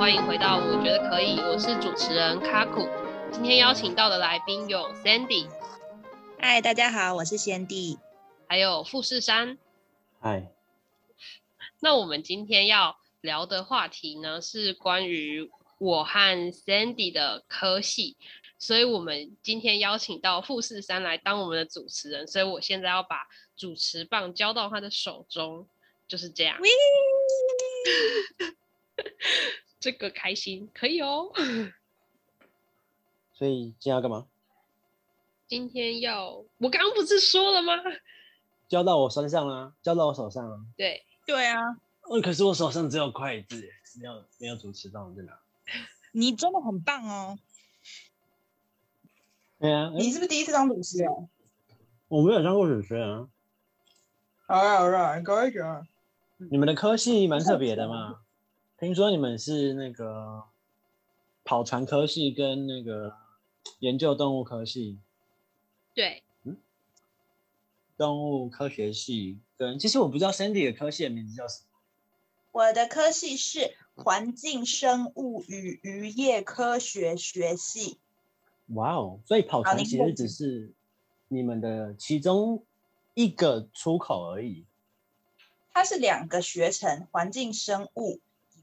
欢迎回到我觉得可以，我是主持人卡库。今天邀请到的来宾有 Sandy，嗨，大家好，我是 Sandy，还有富士山，嗨。那我们今天要聊的话题呢，是关于我和 Sandy 的科系，所以我们今天邀请到富士山来当我们的主持人，所以我现在要把主持棒交到他的手中，就是这样。这个开心可以哦，所以今天要干嘛？今天要我刚刚不是说了吗？交到我身上了，交到我手上了。对对啊，哦，可是我手上只有筷子，没有没有主持棒在哪？你真的很棒哦。对啊，你是不是第一次当主持人？我没有当过主持人啊。好啊好啊，可以可以。你们的科系蛮特别的嘛？听说你们是那个跑船科系跟那个研究动物科系。对，嗯，动物科学系跟其实我不知道 Sandy 的科系的名字叫什么。我的科系是环境生物与渔业科学学系。哇哦，所以跑船其实只是你们的其中一个出口而已。它是两个学程，环境生物。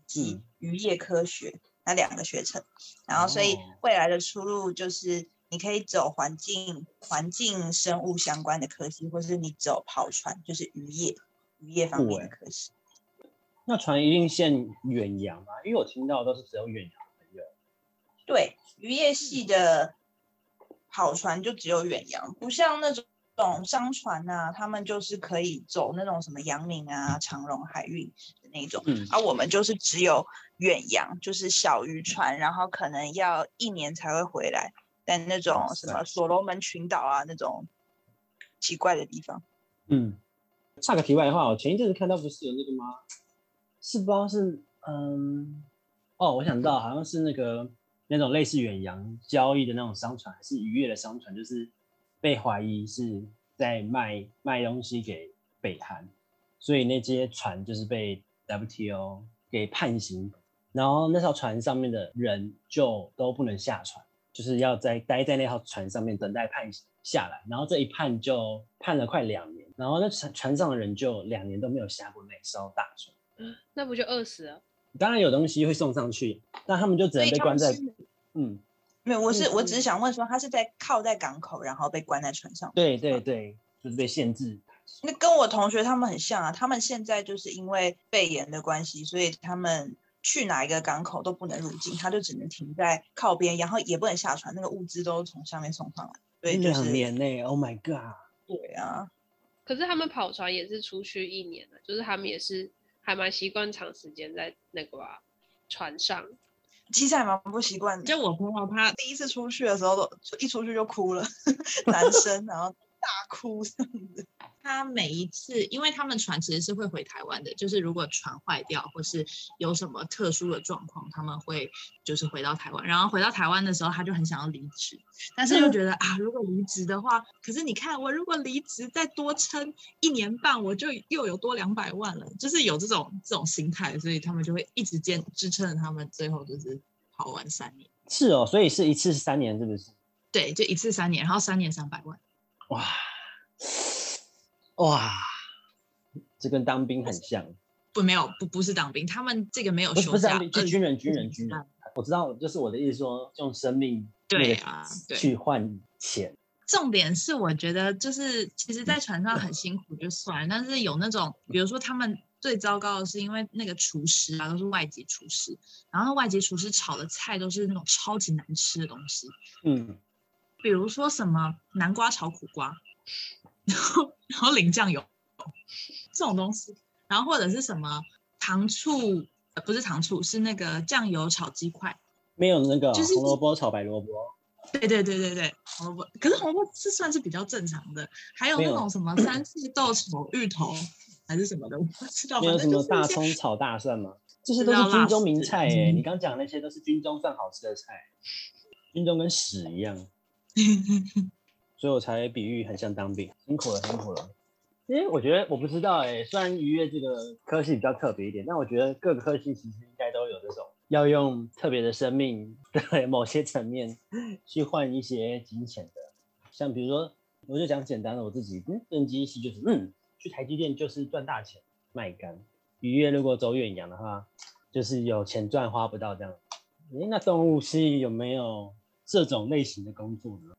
及渔业科学、嗯、那两个学程，然后所以未来的出路就是你可以走环境、环境生物相关的科系，或是你走跑船，就是渔业、渔业方面的科系。那船一定限远洋吗？因为我听到都是只有远洋朋友。对，渔业系的跑船就只有远洋，不像那种。种商船啊，他们就是可以走那种什么阳明啊、长荣海运的那种，嗯，而我们就是只有远洋，就是小渔船，然后可能要一年才会回来，但那种什么所罗门群岛啊那种奇怪的地方。嗯，插个题外话，我前一阵子看到不是有那个吗？是不知道是嗯，哦，我想到好像是那个那种类似远洋交易的那种商船，还是渔业的商船，就是。被怀疑是在卖卖东西给北韩，所以那些船就是被 WTO 给判刑，然后那艘船上面的人就都不能下船，就是要在待在那艘船上面等待判刑下来，然后这一判就判了快两年，然后那船船上的人就两年都没有下过那艘大船，那不就饿死了？当然有东西会送上去，但他们就只能被关在嗯。没有，我是我只是想问说，他是在靠在港口，然后被关在船上。对对对，就是被限制。那跟我同学他们很像啊，他们现在就是因为肺炎的关系，所以他们去哪一个港口都不能入境，他就只能停在靠边，然后也不能下船，那个物资都从上面送上来。对，就是两年内，Oh my god！对啊，可是他们跑船也是出去一年了，就是他们也是还蛮习惯长时间在那个、啊、船上。其实还蛮不习惯的，就我朋友他第一次出去的时候都一出去就哭了，男生然后大哭这样子。他每一次，因为他们船其实是会回台湾的，就是如果船坏掉或是有什么特殊的状况，他们会就是回到台湾。然后回到台湾的时候，他就很想要离职，但是又觉得啊，如果离职的话，可是你看我如果离职再多撑一年半，我就又有多两百万了，就是有这种这种心态，所以他们就会一直坚支撑着他们，最后就是跑完三年。是哦，所以是一次是三年，是不是？对，就一次三年，然后三年三百万。哇。哇，这跟当兵很像。不，没有，不，不是当兵，他们这个没有休假。不是当兵，是军人，军人，军人。我知道，就是我的意思说，说用生命对啊，去换钱。重点是，我觉得就是，其实，在船上很辛苦就算了，但是有那种，比如说他们最糟糕的是，因为那个厨师啊都是外籍厨师，然后外籍厨师炒的菜都是那种超级难吃的东西。嗯，比如说什么南瓜炒苦瓜。然后，然后淋酱油这种东西，然后或者是什么糖醋，呃，不是糖醋，是那个酱油炒鸡块，没有那个就是红萝卜炒白萝卜。对对对对对，红萝卜，可是红萝卜是算是比较正常的。还有那种什么三色豆炒芋头还是什么的，我不知道。没有什么大葱炒大蒜吗？这些都是军中名菜哎，你刚讲的那些都是军中算好吃的菜，军中跟屎一样。所以我才比喻很像当兵，辛苦了，辛苦了。其实我觉得我不知道哎、虽然渔业这个科系比较特别一点，但我觉得各个科系其实应该都有这种要用特别的生命 对某些层面去换一些金钱的，像比如说，我就讲简单的，我自己嗯，登机系就是嗯，去台积电就是赚大钱卖肝，渔业如果走远洋的话，就是有钱赚花不到这样。诶，那动物系有没有这种类型的工作呢？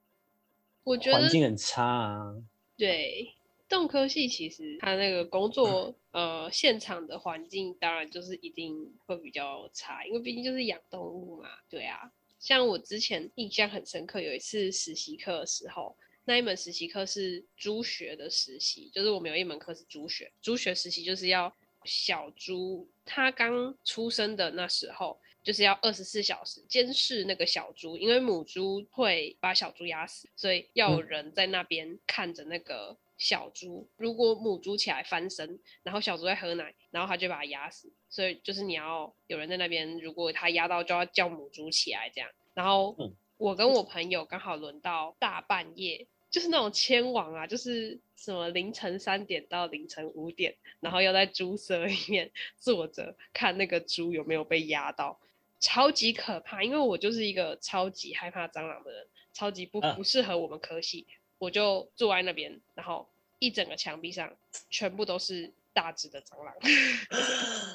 我觉得环境很差啊。对，动科系其实它那个工作，嗯、呃，现场的环境当然就是一定会比较差，因为毕竟就是养动物嘛。对啊，像我之前印象很深刻，有一次实习课的时候，那一门实习课是猪学的实习，就是我们有一门课是猪学，猪学实习就是要小猪它刚出生的那时候。就是要二十四小时监视那个小猪，因为母猪会把小猪压死，所以要有人在那边看着那个小猪。如果母猪起来翻身，然后小猪在喝奶，然后它就把它压死。所以就是你要有人在那边，如果它压到，就要叫母猪起来这样。然后我跟我朋友刚好轮到大半夜，就是那种牵网啊，就是什么凌晨三点到凌晨五点，然后要在猪舍里面坐着看那个猪有没有被压到。超级可怕，因为我就是一个超级害怕蟑螂的人，超级不不适合我们科系，我就坐在那边，然后一整个墙壁上全部都是大只的蟑螂，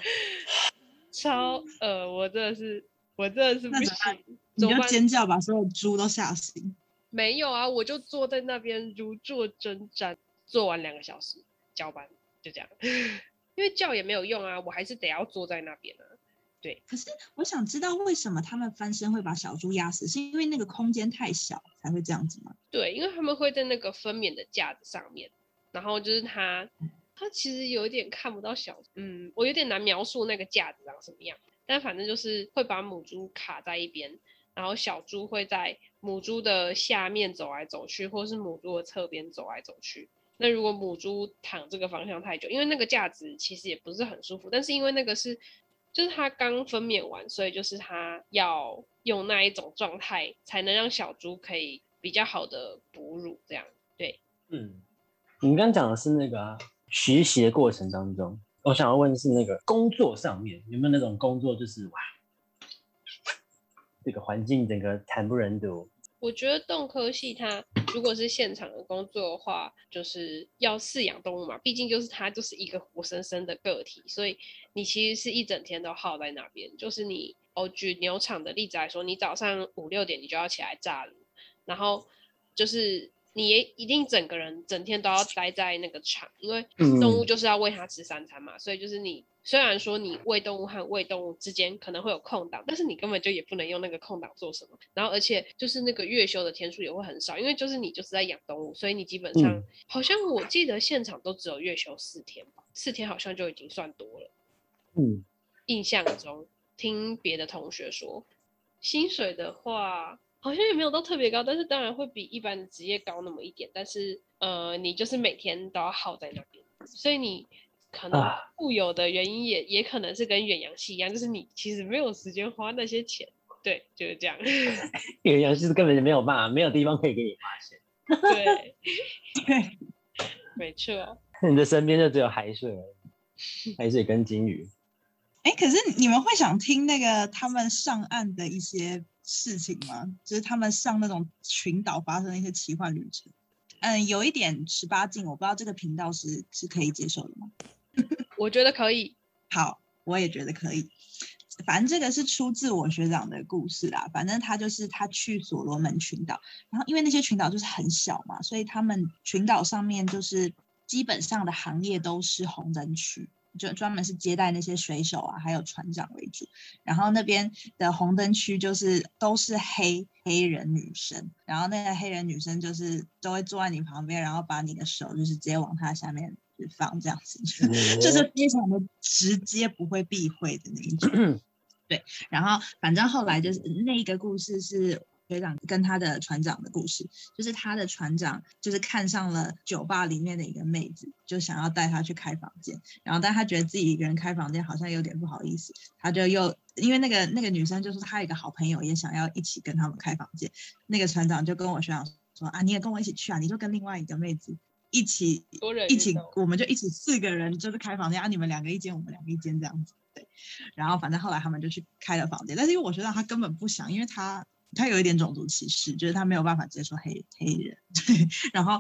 超呃，我真的是，我真的是不行，你就尖叫把所有猪都吓醒。没有啊，我就坐在那边如坐针毡，坐完两个小时交班，就这样，因为叫也没有用啊，我还是得要坐在那边啊。对，可是我想知道为什么他们翻身会把小猪压死，是因为那个空间太小才会这样子吗？对，因为他们会在那个分娩的架子上面，然后就是他，他其实有一点看不到小，嗯，我有点难描述那个架子长什么样，但反正就是会把母猪卡在一边，然后小猪会在母猪的下面走来走去，或是母猪的侧边走来走去。那如果母猪躺这个方向太久，因为那个架子其实也不是很舒服，但是因为那个是。就是他刚分娩完，所以就是他要用那一种状态，才能让小猪可以比较好的哺乳，这样对。嗯，你刚刚讲的是那个、啊、学习的过程当中，我想要问的是那个工作上面有没有那种工作，就是哇，这个环境整个惨不忍睹。我觉得动科系它如果是现场的工作的话，就是要饲养动物嘛，毕竟就是它就是一个活生生的个体，所以你其实是一整天都耗在那边。就是你哦，举牛场的例子来说，你早上五六点你就要起来炸炉，然后就是。你也一定整个人整天都要待在那个场，因为动物就是要喂它吃三餐嘛，嗯、所以就是你虽然说你喂动物和喂动物之间可能会有空档，但是你根本就也不能用那个空档做什么。然后而且就是那个月休的天数也会很少，因为就是你就是在养动物，所以你基本上、嗯、好像我记得现场都只有月休四天吧，四天好像就已经算多了。嗯，印象中听别的同学说，薪水的话。好像也没有到特别高，但是当然会比一般的职业高那么一点。但是，呃，你就是每天都要耗在那边，所以你可能富有的原因也、啊、也可能是跟远洋系一样，就是你其实没有时间花那些钱。对，就是这样。远洋系是根本就没有办法，没有地方可以给你花钱。对，对，没错。你的身边就只有海水而已，海水跟鲸鱼。哎，可是你们会想听那个他们上岸的一些？事情吗？就是他们上那种群岛发生的一些奇幻旅程。嗯，有一点十八禁，我不知道这个频道是是可以接受的吗？我觉得可以。好，我也觉得可以。反正这个是出自我学长的故事啦。反正他就是他去所罗门群岛，然后因为那些群岛就是很小嘛，所以他们群岛上面就是基本上的行业都是红灯区。就专门是接待那些水手啊，还有船长为主。然后那边的红灯区就是都是黑黑人女生，然后那个黑人女生就是都会坐在你旁边，然后把你的手就是直接往她下面放，这样子，就是非常的直接，不会避讳的那一种。对，然后反正后来就是那一个故事是。学长跟他的船长的故事，就是他的船长就是看上了酒吧里面的一个妹子，就想要带她去开房间，然后但他觉得自己一个人开房间好像有点不好意思，他就又因为那个那个女生就是他一个好朋友也想要一起跟他们开房间，那个船长就跟我学长说啊，你也跟我一起去啊，你就跟另外一个妹子一起一起，我们就一起四个人就是开房间啊，你们两个一间，我们两个一间这样子，对，然后反正后来他们就去开了房间，但是因为我觉得他根本不想，因为他他有一点种族歧视，就是他没有办法接受黑黑人。对，然后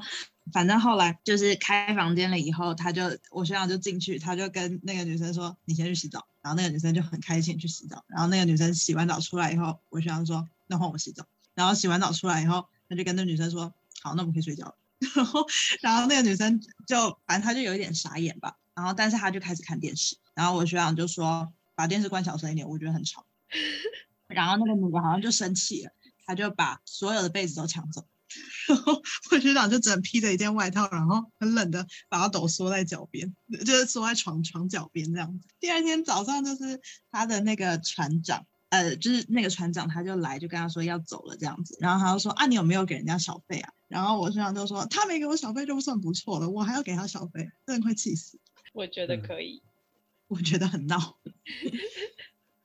反正后来就是开房间了以后，他就我学长就进去，他就跟那个女生说：“你先去洗澡。”然后那个女生就很开心去洗澡。然后那个女生洗完澡出来以后，我学长说：“那换我洗澡。”然后洗完澡出来以后，他就跟那女生说：“好，那我们可以睡觉了。”然后，然后那个女生就反正她就有一点傻眼吧。然后，但是她就开始看电视。然后我学长就说：“把电视关小声一点，我觉得很吵。”然后那个女的好像就生气了，她就把所有的被子都抢走。然后我学长就只能披着一件外套，然后很冷的把他抖缩在脚边，就是缩在床床脚边这样子。第二天早上就是他的那个船长。呃，就是那个船长，他就来，就跟他说要走了这样子，然后他就说啊，你有没有给人家小费啊？然后我身上就说他没给我小费就算不错了，我还要给他小费，真的快气死。我觉得可以，我觉得很闹。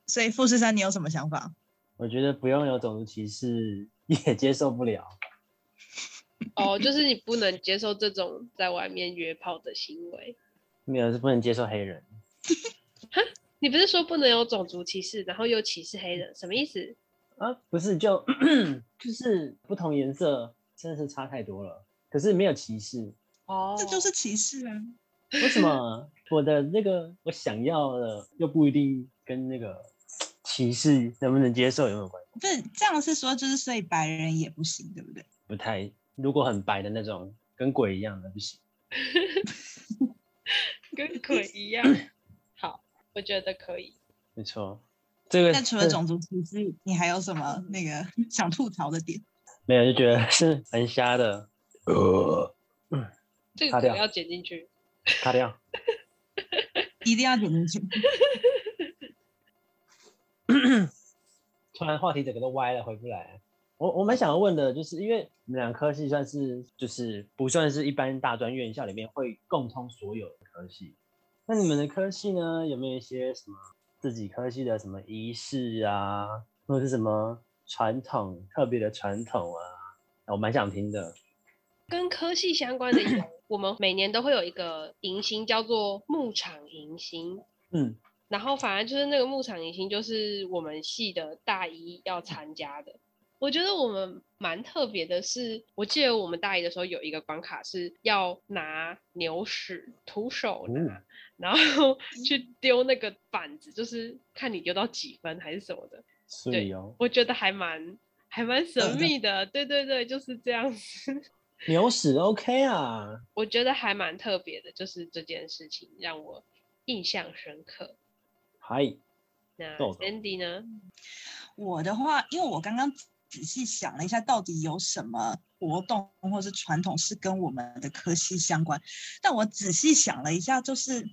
所以富士山，你有什么想法？我觉得不用有种族歧视，也接受不了。哦，就是你不能接受这种在外面约炮的行为。没有，是不能接受黑人。你不是说不能有种族歧视，然后又歧视黑人，什么意思？啊，不是，就 就是不同颜色真的是差太多了。可是没有歧视哦，这就是歧视啊？为什么 我的那个我想要的又不一定跟那个歧视能不能接受有没有关系？不是这样是说，就是所以白人也不行，对不对？不太，如果很白的那种跟鬼一样的不行，跟鬼一样。我觉得可以，没错。这个那除了种族歧视，你还有什么那个 想吐槽的点？没有，就觉得是很瞎的。呃，这个可能要剪进去。卡掉。一定要剪进去。突然话题整个都歪了，回不来。我我蛮想要问的，就是因为你们两科系算是就是不算是一般大专院校里面会共通所有的科系。那你们的科系呢？有没有一些什么自己科系的什么仪式啊，或者是什么传统特别的传统啊？我蛮想听的。跟科系相关的有，我们每年都会有一个迎新，叫做牧场迎新。嗯，然后反而就是那个牧场迎新，就是我们系的大一要参加的。我觉得我们蛮特别的是，我记得我们大一的时候有一个关卡是要拿牛屎徒手拿，嗯、然后去丢那个板子，就是看你丢到几分还是什么的。是对哦，我觉得还蛮还蛮神秘的。对对对，就是这样子。牛屎 OK 啊，我觉得还蛮特别的，就是这件事情让我印象深刻。嗨，那 Sandy 呢？我的话，因为我刚刚。仔细想了一下，到底有什么活动或是传统是跟我们的科系相关？但我仔细想了一下，就是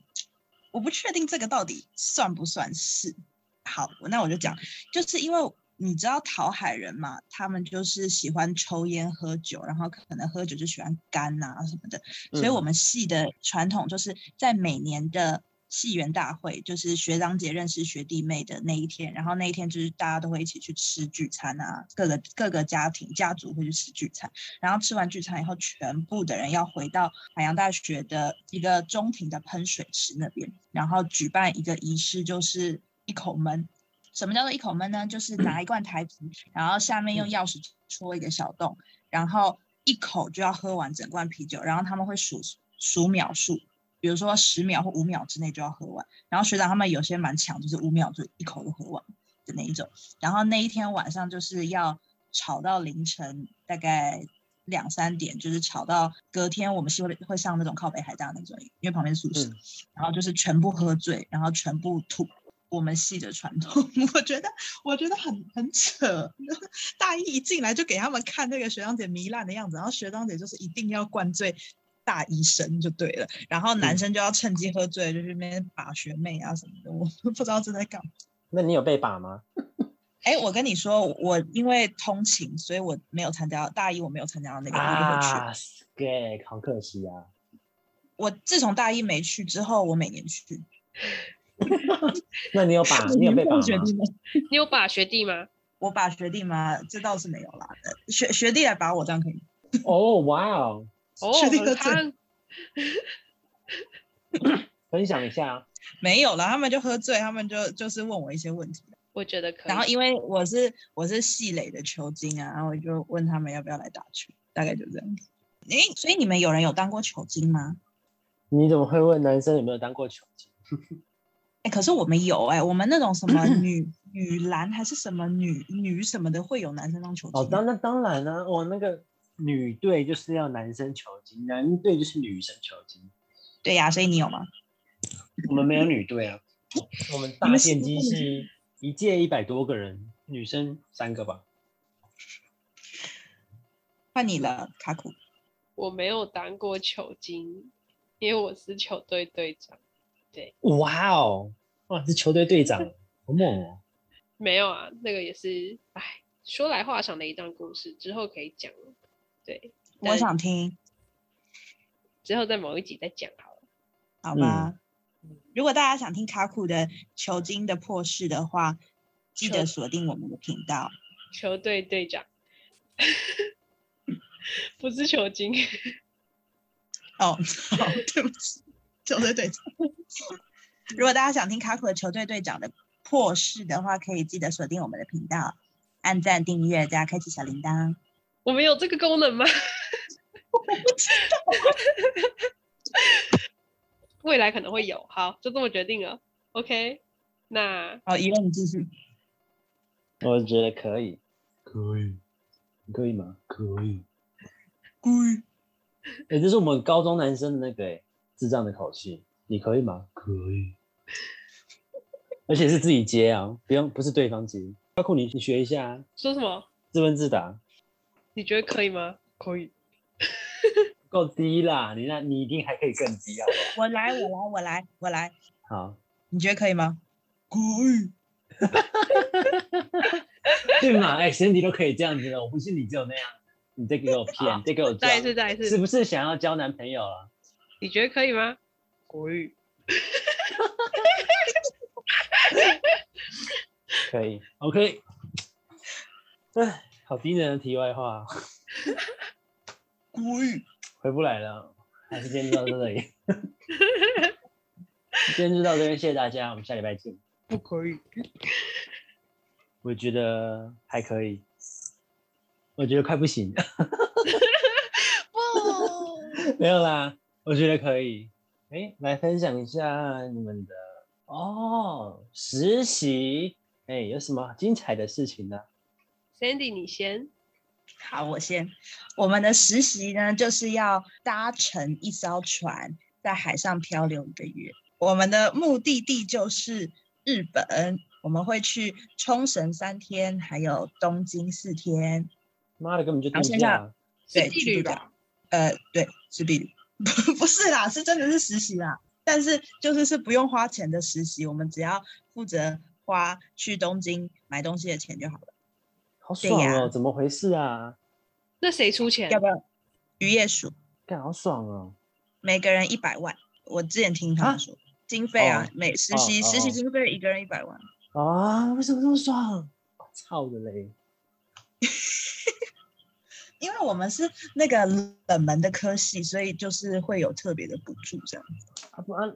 我不确定这个到底算不算是。好，那我就讲，就是因为你知道讨海人嘛，他们就是喜欢抽烟喝酒，然后可能喝酒就喜欢干啊什么的，所以我们系的传统就是在每年的。系园大会就是学长姐认识学弟妹的那一天，然后那一天就是大家都会一起去吃聚餐啊，各个各个家庭家族会去吃聚餐，然后吃完聚餐以后，全部的人要回到海洋大学的一个中庭的喷水池那边，然后举办一个仪式，就是一口闷。什么叫做一口闷呢？就是拿一罐台啤，然后下面用钥匙戳一个小洞，然后一口就要喝完整罐啤酒，然后他们会数数秒数。比如说十秒或五秒之内就要喝完，然后学长他们有些蛮强，就是五秒就一口就喝完的那一种。然后那一天晚上就是要吵到凌晨大概两三点，就是吵到隔天我们是会会上那种靠北海大那种，因为旁边是宿舍，嗯、然后就是全部喝醉，然后全部吐。我们系的传统，我觉得我觉得很很扯。大一一进来就给他们看那个学长姐糜烂的样子，然后学长姐就是一定要灌醉。大医生就对了，然后男生就要趁机喝醉，嗯、就去那边把学妹啊什么的，我不知道正在干嘛。那你有被把吗？哎，我跟你说，我因为通勤，所以我没有参加大一，我没有参加到那个，啊、我就会去。对，好可惜啊！我自从大一没去之后，我每年去。那你有把？你有被把学弟吗？你有把学弟吗？我把学弟吗？这倒是没有啦。学学弟来把我，这样可以。哦，哇哦！哦，他 分享一下，没有了，他们就喝醉，他们就就是问我一些问题。我觉得可以。然后因为我是我是系垒的球经啊，然后我就问他们要不要来打球，大概就这样子。诶，所以你们有人有当过球经吗？你怎么会问男生有没有当过球经？哎，可是我们有哎，我们那种什么女女篮还是什么女女什么的，会有男生当球经。哦，当那当然了，啊，我那个女队就是要男生球精，男队就是女生球精。对呀，啊，所以你有吗？我们没有女队啊，我们大电机是。一届一百多个人，女生三个吧。换你了，卡库。我没有当过球精，因为我是球队队长。对，哇哦，哇，是球队队长，好猛哦。没有啊，那个也是，哎，说来话长的一段故事，之后可以讲。对，我想听，之后在某一集再讲好了，好吧？嗯如果大家想听卡库的球经的破事的话，记得锁定我们的频道。球队队长，不是球经。哦，好，对不起，球队队长。如果大家想听卡库的球队队长的破事的话，可以记得锁定我们的频道，按赞、订阅加开启小铃铛。我们有这个功能吗？我不知道。未来可能会有，好，就这么决定了。OK，那好，以后你继续。我觉得可以，可以，可以吗？可以，可以。哎、欸，这是我们高中男生的那个哎，智障的口气。你可以吗？可以。而且是自己接啊，不用，不是对方接。包括你，你学一下。说什么？自问自答。你觉得可以吗？可以。够低啦，你那，你一定还可以更低啊！我来，我来，我来，我来。好，你觉得可以吗？可以。对嘛？哎、欸，身体都可以这样子了，我不信你只有那样。你再给我骗，再给我再一次，再一次，是不是想要交男朋友了？你觉得可以吗？可以。可以，OK。哎，好低能的题外话。可以。回不来了，还是今天就到这里。今天就到这边，谢谢大家，我们下礼拜见。不可以，我觉得还可以，我觉得快不行了。不，没有啦，我觉得可以。哎，来分享一下你们的哦，实习，哎，有什么精彩的事情呢？Sandy，你先。好，我先。我们的实习呢，就是要搭乘一艘船，在海上漂流一个月。我们的目的地就是日本，我们会去冲绳三天，还有东京四天。妈的，根本就度假。对，是毕旅吧？呃，对，是毕旅。不，不是啦，是真的是实习啦。但是就是是不用花钱的实习，我们只要负责花去东京买东西的钱就好了。好爽哦！怎么回事啊？那谁出钱？要不要渔业署？干好爽哦！每个人一百万。我之前听他们说，经费啊，每实习实习经费一个人一百万。啊？为什么这么爽？操的嘞！因为我们是那个冷门的科系，所以就是会有特别的补助这样子。啊不然，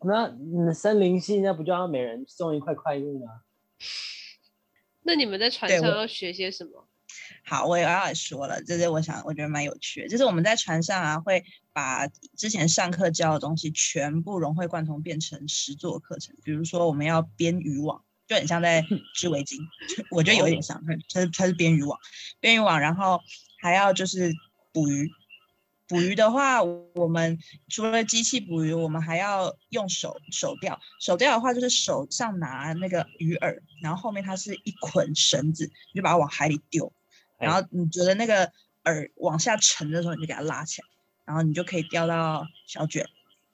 那森林系那不就要每人送一块块玉吗？那你们在船上要学些什么？好，我也要来说了，这是我想我觉得蛮有趣的，就是我们在船上啊，会把之前上课教的东西全部融会贯通，变成实作课程。比如说，我们要编渔网，就很像在 织围巾，我觉得有一点像，它是它是编渔网，编渔网，然后还要就是捕鱼。捕鱼的话，我们除了机器捕鱼，我们还要用手手钓。手钓的话，就是手上拿那个鱼饵，然后后面它是一捆绳子，你就把它往海里丢。然后你觉得那个饵往下沉的时候，你就给它拉起来，然后你就可以钓到小卷。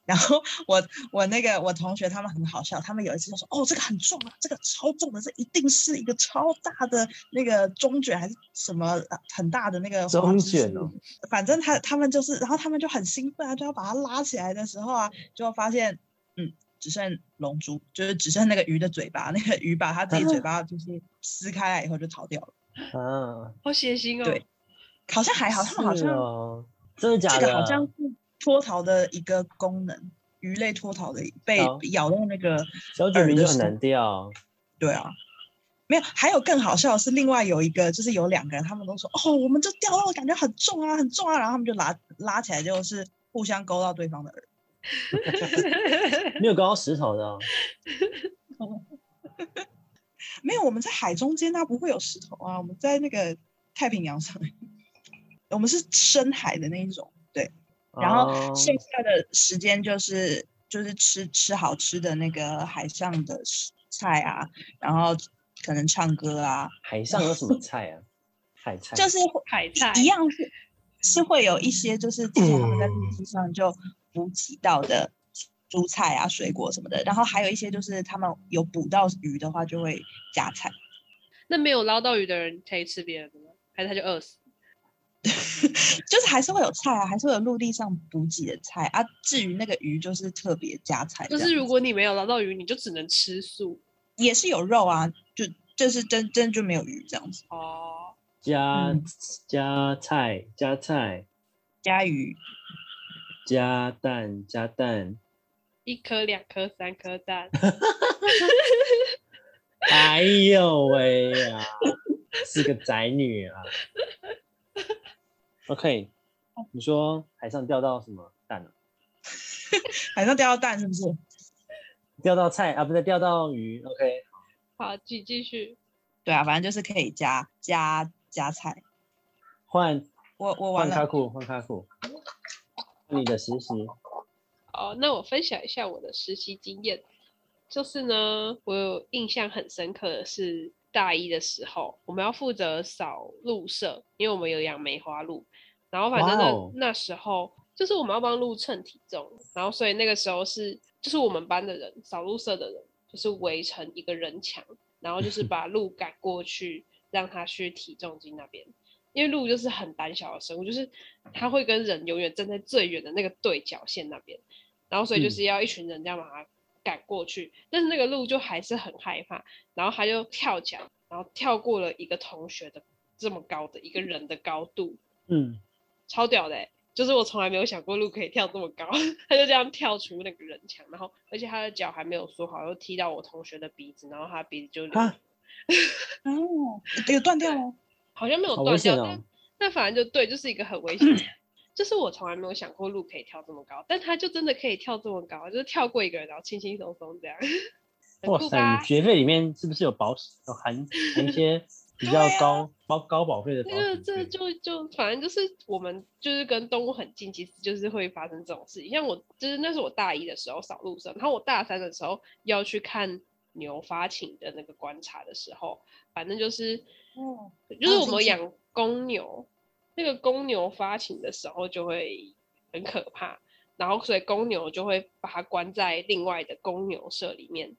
然后 我我那个我同学他们很好笑，他们有一次就说：“哦，这个很重啊，这个超重的，这一定是一个超大的那个中卷还是什么很大的那个中卷哦。”反正他他们就是，然后他们就很兴奋啊，就要把它拉起来的时候啊，就发现嗯，只剩龙珠，就是只剩那个鱼的嘴巴，那个鱼把它自己嘴巴就是撕开来以后就逃掉了。啊，好血腥哦。对，好像还好，他们好像真的假的？这个好像是脱逃的一个功能，鱼类脱逃的被咬到那个小卷名就很难钓。对啊，没有，还有更好笑的是，另外有一个就是有两个人，他们都说哦，我们这钓到感觉很重啊，很重啊，然后他们就拉拉起来，就是互相勾到对方的耳。没有勾到石头的哦。没有，我们在海中间，它不会有石头啊。我们在那个太平洋上，我们是深海的那一种，对。然后剩下的时间就是就是吃吃好吃的那个海上的菜啊，然后可能唱歌啊。海上有什么菜啊？海菜就是海菜一样是是会有一些就是之前他们在陆地上就补给到的。蔬菜啊、水果什么的，然后还有一些就是他们有捕到鱼的话，就会加菜。那没有捞到鱼的人可以吃别人的吗？还是他就饿死？就是还是会有菜啊，还是会有陆地上补给的菜啊。至于那个鱼，就是特别加菜。就是如果你没有捞到鱼，你就只能吃素。也是有肉啊，就就是真真就没有鱼这样子。哦，加、嗯、加菜，加菜，加鱼，加蛋，加蛋。一颗、两颗、三颗蛋，哎呦喂呀，是个宅女啊！OK，你说海上钓到什么蛋呢？海上钓到蛋是不是？钓到菜啊？不是钓到鱼？OK，好，继继续。对啊，反正就是可以加加加菜。换我我换卡库换卡库，你的实习。哦，那我分享一下我的实习经验，就是呢，我有印象很深刻的是大一的时候，我们要负责扫鹿舍，因为我们有养梅花鹿，然后反正那、wow. 那时候就是我们要帮鹿称体重，然后所以那个时候是就是我们班的人扫鹿舍的人，就是围成一个人墙，然后就是把鹿赶过去，让它去体重机那边，因为鹿就是很胆小的生物，就是它会跟人永远站在最远的那个对角线那边。然后所以就是要一群人这样把它赶过去，嗯，但是那个鹿就还是很害怕，然后他就跳墙，然后跳过了一个同学的这么高的一个人的高度，嗯，超屌的，欸，就是我从来没有想过鹿可以跳这么高，他就这样跳出那个人墙，然后而且他的脚还没有缩好，又踢到我同学的鼻子，然后他鼻子就啊，哦，有断掉哦，好像没有断掉，哦，但但反正就对，就是一个很危险。就是我从来没有想过鹿可以跳这么高，但它就真的可以跳这么高，就是跳过一个人，然后轻轻松松这样。哇塞！你学费里面是不是有保有含含一些 比较高高、啊、高保费的？这这就就反正就是我们就是跟动物很近，其实就是会发生这种事情。像我就是那是我大一的时候扫鹿舍，然后我大三的时候要去看牛发情的那个观察的时候，反正就是，嗯，就是我们养公牛。那个公牛发情的时候就会很可怕，然后所以公牛就会把它关在另外的公牛舍里面，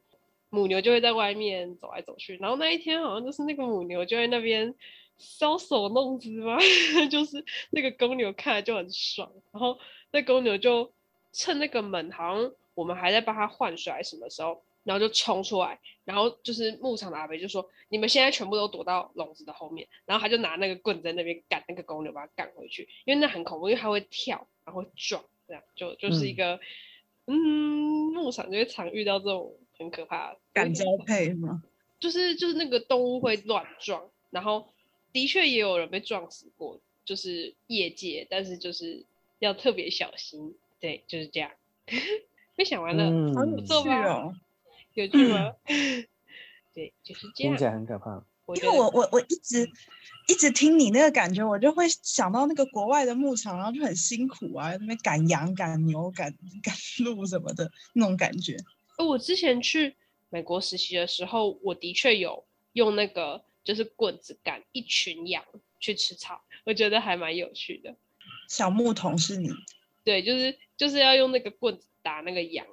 母牛就会在外面走来走去。然后那一天好像就是那个母牛就在那边搔首弄姿嘛，就是那个公牛看了就很爽。然后那公牛就趁那个门好像我们还在帮它换水什么时候。然后就冲出来，然后就是牧场的阿伯就说：“你们现在全部都躲到笼子的后面。”然后他就拿那个棍在那边赶那个公牛，把它赶回去，因为那很恐怖，因为它会跳，然后会撞，这样就就是一个嗯，嗯，牧场就会常遇到这种很可怕的赶交配吗？就是就是那个动物会乱撞，然后的确也有人被撞死过，就是业界，但是就是要特别小心，对，就是这样。没想完了，嗯、好有趣哦。有趣吗？对，就是这样。听起来很可怕。因为我我我一直一直听你那个感觉，我就会想到那个国外的牧场，然后就很辛苦啊，那边赶羊、赶牛、赶赶鹿什么的那种感觉。我之前去美国实习的时候，我的确有用那个就是棍子赶一群羊去吃草，我觉得还蛮有趣的。小牧童是你？对，就是就是要用那个棍子打那个羊。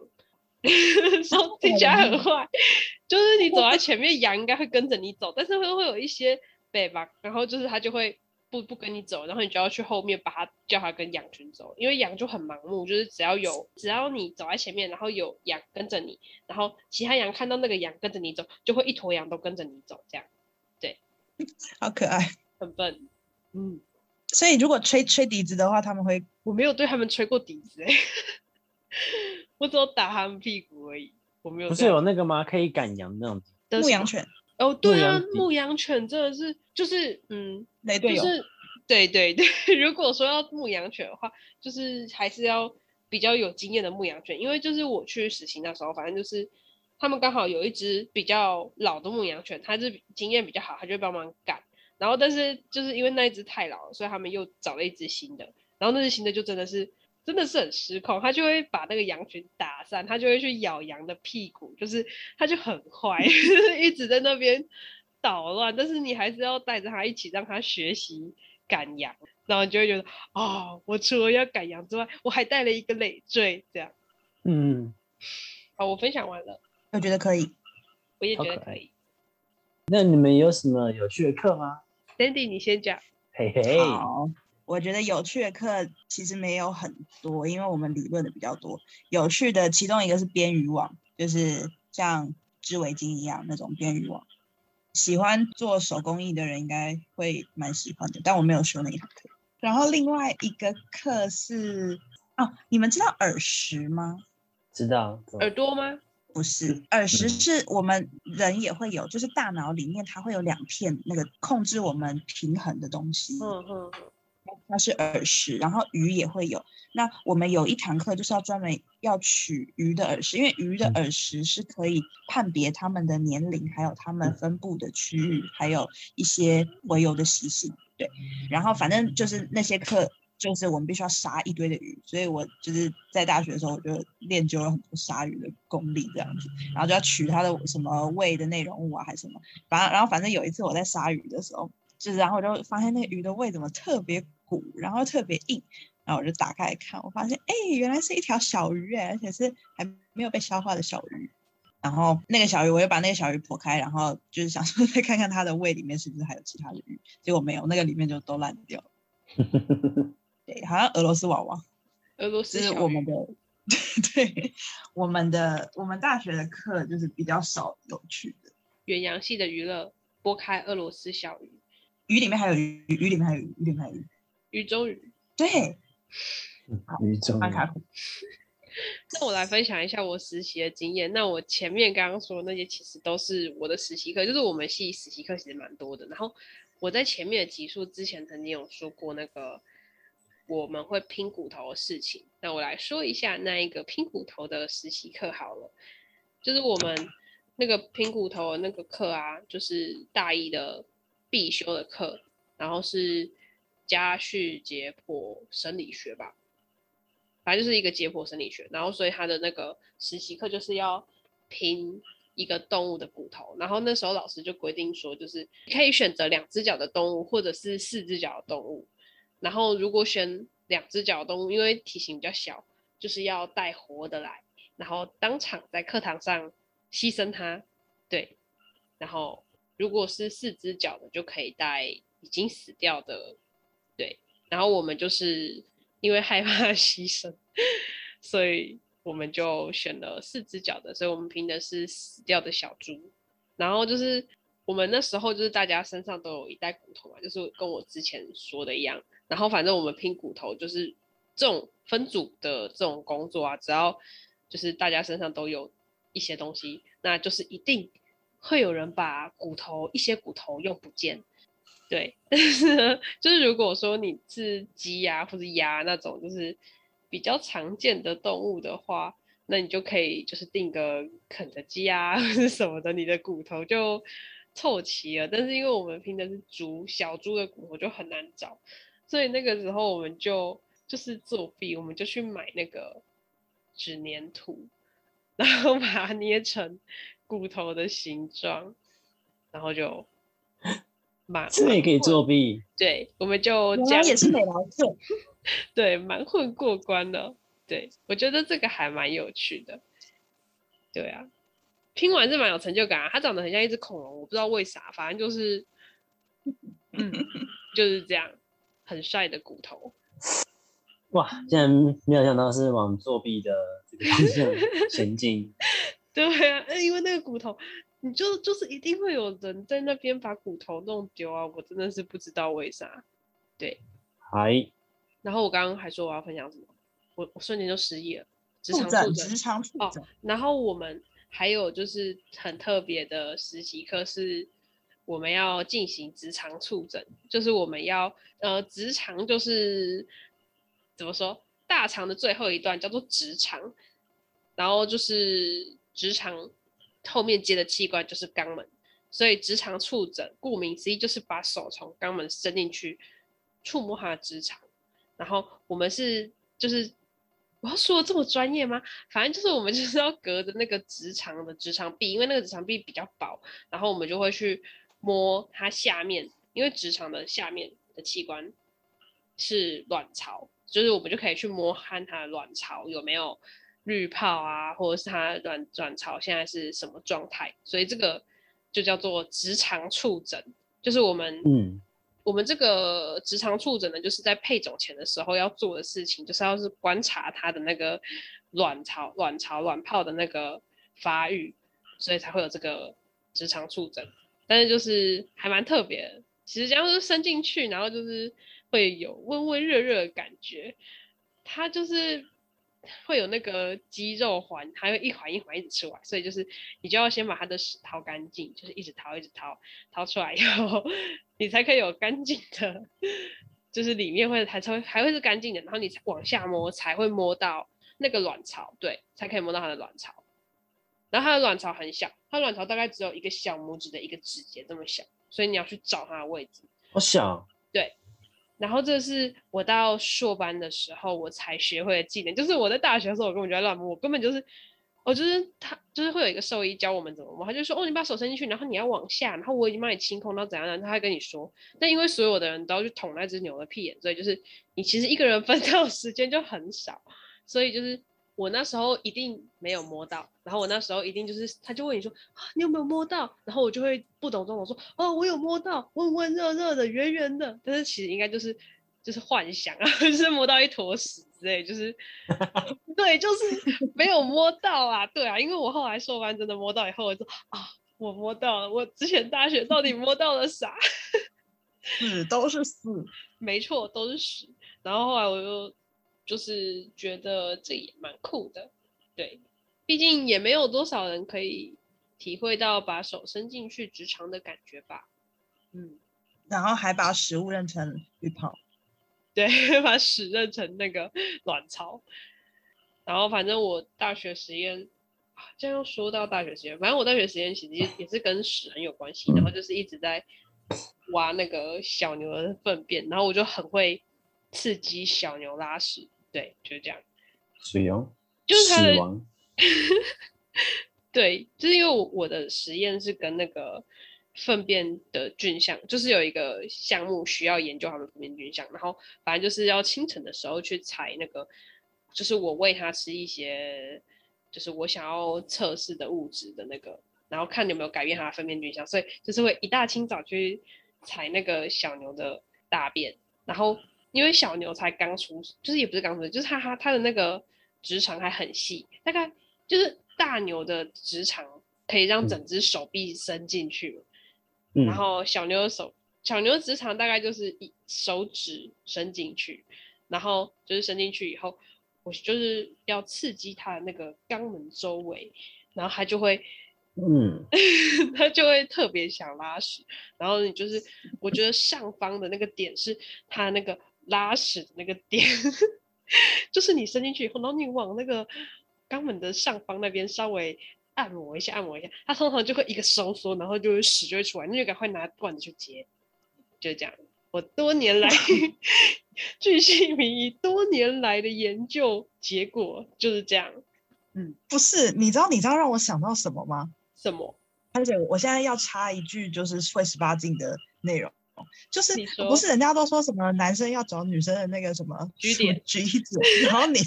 说听起来很坏，就是你走在前面，羊应该会跟着你走，但是会会有一些北吧，然后就是它就会不不跟你走，然后你就要去后面把它叫它跟羊群走，因为羊就很盲目，就是只要有只要你走在前面，然后有羊跟着你，然后其他羊看到那个羊跟着你走，就会一坨羊都跟着你走，这样，对，好可爱，很笨，嗯，所以如果吹吹笛子的话，他们会，我没有对他们吹过笛子，哎。我只有打他们屁股而已，我没有。不是有那个吗？可以赶羊那种牧羊犬？哦，对啊，牧羊犬真的是就是嗯，雷队友。就是对对对，如果说要牧羊犬的话，就是还是要比较有经验的牧羊犬，因为就是我去实习那时候，反正就是他们刚好有一只比较老的牧羊犬，它是经验比较好，它就会帮忙赶。然后但是就是因为那一只太老了，所以他们又找了一只新的。然后那只新的就真的是真的是很失控，他就会把那个羊群打散，他就会去咬羊的屁股，就是他就很坏，一直在那边捣乱。但是你还是要带着他一起让他学习。赶羊，然后你就会觉得啊、哦，我除了要赶羊之外，我还带了一个累赘，这样。嗯，好，我分享完了，我觉得可以，我也觉得可以。那你们有什么有趣的课吗？Dandy，你先讲。嘿嘿。好，我觉得有趣的课其实没有很多，因为我们理论的比较多。有趣的其中一个是编渔网，就是像织围巾一样那种编渔网。喜欢做手工艺的人应该会蛮喜欢的，但我没有修那一堂课。然后另外一个课是哦，你们知道耳石吗？知道。耳朵吗？不是，耳石是我们人也会有，就是大脑里面它会有两片那个控制我们平衡的东西。嗯嗯。它是耳石，然后鱼也会有。那我们有一堂课就是要专门要取鱼的耳石，因为鱼的耳石是可以判别它们的年龄，还有它们分布的区域，还有一些洄游的习性。对，然后反正就是那些课，就是我们必须要杀一堆的鱼，所以我就是在大学的时候，我就练就了很多杀鱼的功力，这样子，然后就要取它的什么胃的内容物啊，还是什么，反正然后反正有一次我在杀鱼的时候，就是然后我就发现那个鱼的胃怎么特别。鼓，然后特别硬，然后我就打开来看，我发现，哎，原来是一条小鱼，哎，而且是还没有被消化的小鱼。然后那个小鱼，我又把那个小鱼剖开，然后就是想说再看看它的胃里面是不是还有其他的鱼，结果没有，那个里面就都烂掉了。对，好像俄罗斯娃娃，俄罗斯是我们的，对，我们的我们大学的课就是比较少有趣的。远洋系的娱乐，拨开俄罗斯小鱼，鱼里面还有鱼，鱼里面还有鱼，鱼里面还有鱼。鱼中鱼，对，鱼中鱼。那我来分享一下我实习的经验。那我前面刚刚说的那些，其实都是我的实习课，就是我们系实习课其实蛮多的。然后我在前面的集数之前曾经有说过那个我们会拼骨头的事情。那我来说一下那一个拼骨头的实习课好了，就是我们那个拼骨头的那个课啊，就是大一的必修的课，然后是。家畜解剖生理学吧，反正就是一个解剖生理学。然后，所以他的那个实习课就是要拼一个动物的骨头。然后那时候老师就规定说，就是可以选择两只脚的动物，或者是四只脚的动物。然后如果选两只脚的动物，因为体型比较小，就是要带活的来，然后当场在课堂上牺牲它。对。然后如果是四只脚的，就可以带已经死掉的。对，然后我们就是因为害怕 牺牲，所以我们就选了四只脚的，所以我们拼的是死掉的小猪。然后就是我们那时候就是大家身上都有一袋骨头嘛，就是跟我之前说的一样。然后反正我们拼骨头就是这种分组的这种工作啊，只要就是大家身上都有一些东西，那就是一定会有人把骨头一些骨头用不见。对，但是呢，就是如果说你是鸡呀、啊、或者鸭那种，就是比较常见的动物的话，那你就可以就是订个肯德基啊或者什么的，你的骨头就凑齐了。但是因为我们拼的是猪，小猪的骨头就很难找，所以那个时候我们就就是作弊，我们就去买那个纸粘土，然后把它捏成骨头的形状，然后就。这也可以作弊？对，我们就这样也是美劳课。对，蛮混过关的。对，我觉得这个还蛮有趣的。对啊，拼完是蛮有成就感啊。它长得很像一只恐龙，我不知道为啥，反正就是，嗯，就是这样，很帅的骨头。哇，竟然没有想到是往作弊的这个方向前进。对啊，因为那个骨头。你就就是一定会有人在那边把骨头弄丢啊！我真的是不知道为啥。对，嗨。然后我刚刚还说我要分享什么，我我瞬间就失忆了。直肠触诊，直肠触诊。哦，然后我们还有就是很特别的实习课是，我们要进行直肠触诊，就是我们要呃直肠就是怎么说，大肠的最后一段叫做直肠，然后就是直肠后面接的器官就是肛门，所以直肠触诊顾名思义就是把手从肛门伸进去触摸它的直肠，然后我们是就是。我要说的这么专业吗？反正就是我们就是要隔着那个直肠的直肠壁，因为那个直肠壁比较薄，然后我们就会去摸它下面，因为直肠的下面的器官是卵巢，就是我们就可以去摸看它的卵巢有没有滤泡啊，或者是它卵卵巢现在是什么状态，所以这个就叫做直肠触诊，就是我们嗯。我们这个直肠触诊呢，就是在配种前的时候要做的事情，就是要是观察它的那个卵巢、卵巢、卵泡的那个发育，所以才会有这个直肠触诊。但是就是还蛮特别的，其实这样是伸进去，然后就是会有温温热热的感觉，它就是。会有那个肌肉环，它会一环一环一直出来，所以就是你就要先把它的屎掏干净，就是一直掏一直掏，掏出来以后，你才可以有干净的，就是里面会还才会还会是干净的，然后你往下摸才会摸到那个卵巢，对，才可以摸到它的卵巢。然后它的卵巢很小，它卵巢大概只有一个小拇指的一个指节这么小，所以你要去找它的位置。好小。对。然后这是我到硕班的时候我才学会的技能，就是我在大学的时候我根本就在乱摸，我根本就是，我就是他就是会有一个兽医教我们怎么摸，他就说哦，你把手伸进去，然后你要往下，然后我已经帮你清空到怎样的，他会跟你说。但因为所有的人都要去捅那只牛的屁眼，所以就是你其实一个人分 到时间就很少，所以就是。我那时候一定没有摸到，然后我那时候一定就是，他就问你说，你有没有摸到？然后我就会不懂中文说，哦，我有摸到，温温热热的，圆圆的。但是其实应该就是就是幻想啊，就是摸到一坨屎之类，就是 对，就是没有摸到啊，对啊，因为我后来硕班真的摸到以后，我就说啊，我摸到了，我之前大学到底摸到了啥？屎都是屎，没错，都是屎。然后后来我就。就是觉得这也蛮酷的，对，毕竟也没有多少人可以体会到把手伸进去直肠的感觉吧，嗯，然后还把食物认成浴泡，对，把屎认成那个卵巢，然后反正我大学实验，这样又说到大学实验，反正我大学实验其实也是跟屎很有关系，然后就是一直在挖那个小牛的粪便，然后我就很会刺激小牛拉屎。对，就是这样。水哦，就是他的。对，就是因为我我的实验是跟那个粪便的菌相，就是有一个项目需要研究它们粪便菌相，然后反正就是要清晨的时候去采那个，就是我喂它吃一些，就是我想要测试的物质的那个，然后看有没有改变它的粪便菌相，所以就是会一大清早去采那个小牛的大便，然后。因为小牛才刚出，就是也不是刚出生，就是它它它的那个直肠还很细，大概就是大牛的直肠可以让整只手臂伸进去，嗯、然后小牛的手小牛的直肠大概就是一手指伸进去，然后就是伸进去以后，我就是要刺激它的那个肛门周围，然后它就会嗯，它就会特别想拉屎，然后你就是我觉得上方的那个点是它那个。拉屎的那个点，就是你伸进去以后，然后你往那个肛门的上方那边稍微按摩一下，按摩一下，它通常就会一个收缩，然后就屎就会出来，那就赶快拿罐子去接，就这样。我多年来巨细靡遗多年来的研究结果就是这样。嗯，不是，你知道你知道让我想到什么吗？什么？而且我现在要插一句，就是会十八禁的内容。就是不是人家都说什么男生要找女生的那个什么橘点橘子，然后你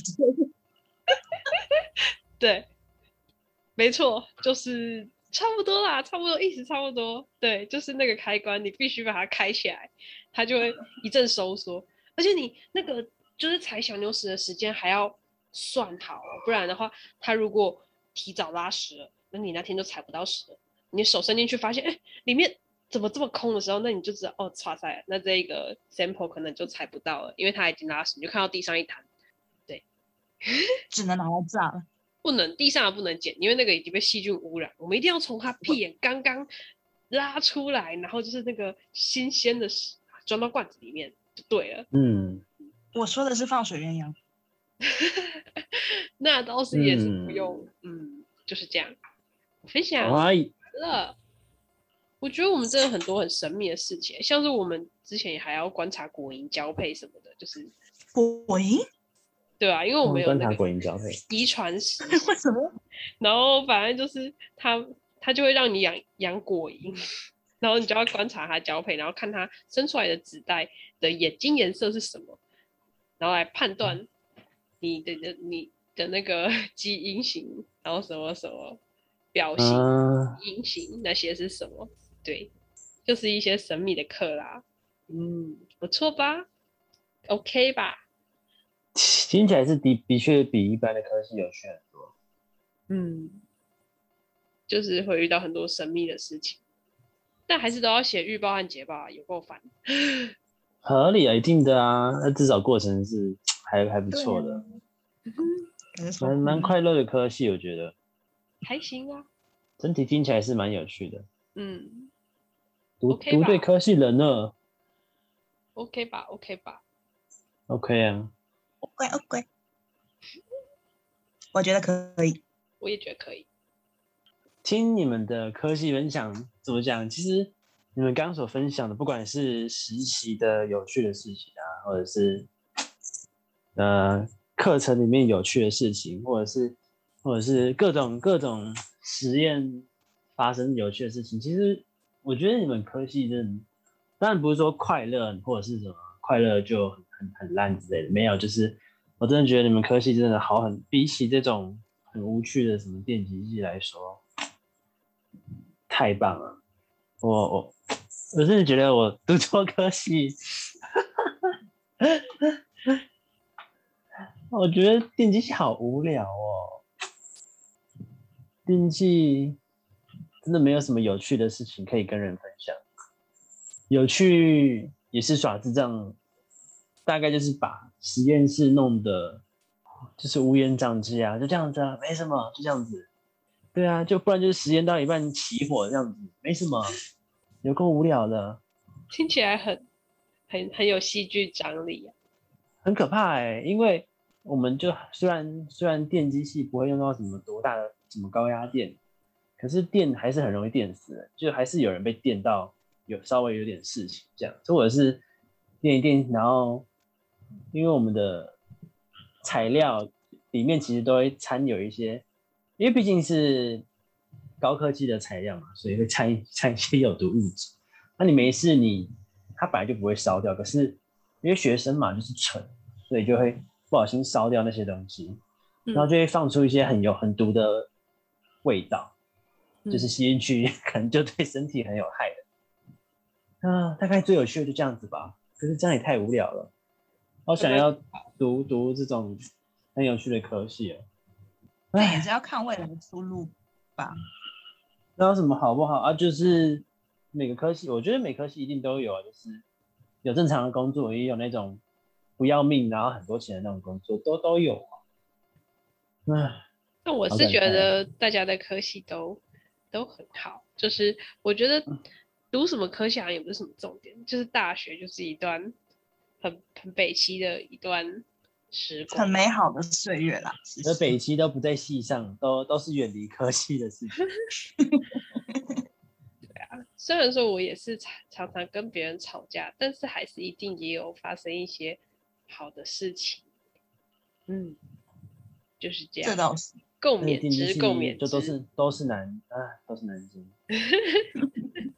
对，没错，就是差不多啦，差不多意思差不多，对，就是那个开关，你必须把它开起来，它就会一阵收缩，而且你那个就是踩小牛屎的时间还要算好，不然的话，它如果提早拉屎了，那你那天就踩不到屎了，你手伸进去发现，哎，里面。怎么这么空的时候，那你就知道哦，剉赛，那这一个 sample 可能就采不到了，因为它已经拉屎，你就看到地上一滩。对，只能拿来炸了。不能，地上的不能捡，因为那个已经被细菌污染。我们一定要从它屁眼刚刚拉出来，然后就是那个新鲜的装到罐子里面就对了。嗯，我说的是放水鸳鸯。那倒是也是不用，嗯，嗯，就是这样。分享了，我觉得我们真的很多很神秘的事情，像是我们之前也还要观察果蝇交配什么的，就是果蝇。对啊，因为我们有那个果蝇交配遗传史。为什么？然后反正就是它它就会让你养养果蝇，然后你就要观察它交配，然后看它生出来的子代的眼睛颜色是什么，然后来判断你的的你的那个 基因型，然后什么什么表型、阴型那些是什么？对，就是一些神秘的课啦。嗯，不错吧？OK 吧？听起来是的，的确比一般的科系有趣很多。嗯，就是会遇到很多神秘的事情，但还是都要写预报和捷报啊，有够烦。合理啊，一定的啊，那至少过程是还还不错的，蛮蛮快乐的科系，我觉得还行啊。整体听起来是蛮有趣的。嗯，读读对科系人呢？OK 吧，OK 吧，OK 啊。OK OK，我觉得可以，我也觉得可以。听你们的科系分享怎么讲？其实你们刚刚所分享的，不管是实习的有趣的事情啊，或者是呃课程里面有趣的事情，或者是或者是各种各种实验发生有趣的事情，其实我觉得你们科系真的，当然不是说快乐或者是什么快乐就。很很烂之类的，没有，就是我真的觉得你们科系真的好很，比起这种很无趣的什么电机系来说，太棒了。我我我真的觉得我读错科系，我觉得电机系好无聊哦，电机真的没有什么有趣的事情可以跟人分享，有趣也是耍智障。大概就是把实验室弄得就是乌烟瘴气啊，就这样子啊，没什么，就这样子。对啊，就不然就是实验到一半起火这样子，没什么，有够无聊的。听起来很很很有戏剧张力啊，很可怕哎、欸，因为我们就虽然虽然电机系不会用到什么多大的什么高压电，可是电还是很容易电死的，就还是有人被电到有稍微有点事情这样，或者是电一电，然后。因为我们的材料里面其实都会掺有一些，因为毕竟是高科技的材料嘛，所以会掺掺一些有毒物质。那你没事，你它本来就不会烧掉，可是因为学生嘛就是蠢，所以就会不小心烧掉那些东西，然后就会放出一些很有很毒的味道，嗯、就是吸进去 可能就对身体很有害的。啊，大概最有趣的就这样子吧，可是这样也太无聊了。我想要读读这种很有趣的科系哦，那也是要看未来的出路吧。那有什么好不好啊？就是每个科系，我觉得每科系一定都有啊，就是有正常的工作，也有那种不要命然后很多钱的那种工作，都都有啊。唉，那我是觉得大家的科系都都很好，就是我觉得读什么科系也不是什么重点，就是大学就是一段。很很北西的一段时光，很美好的岁月啦。而北西都不在系上，都都是远离科系的事情。对啊，虽然说我也是常常常跟别人吵架，但是还是一定也有发生一些好的事情。嗯，就是这样。这倒是共勉之，共勉之，就都是都是男啊，都是男生。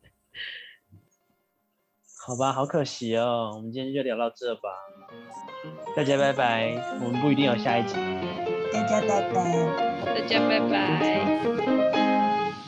好吧，好可惜哦，我们今天就聊到这吧，大家拜拜，我们不一定有下一集，大家拜拜，大家拜拜。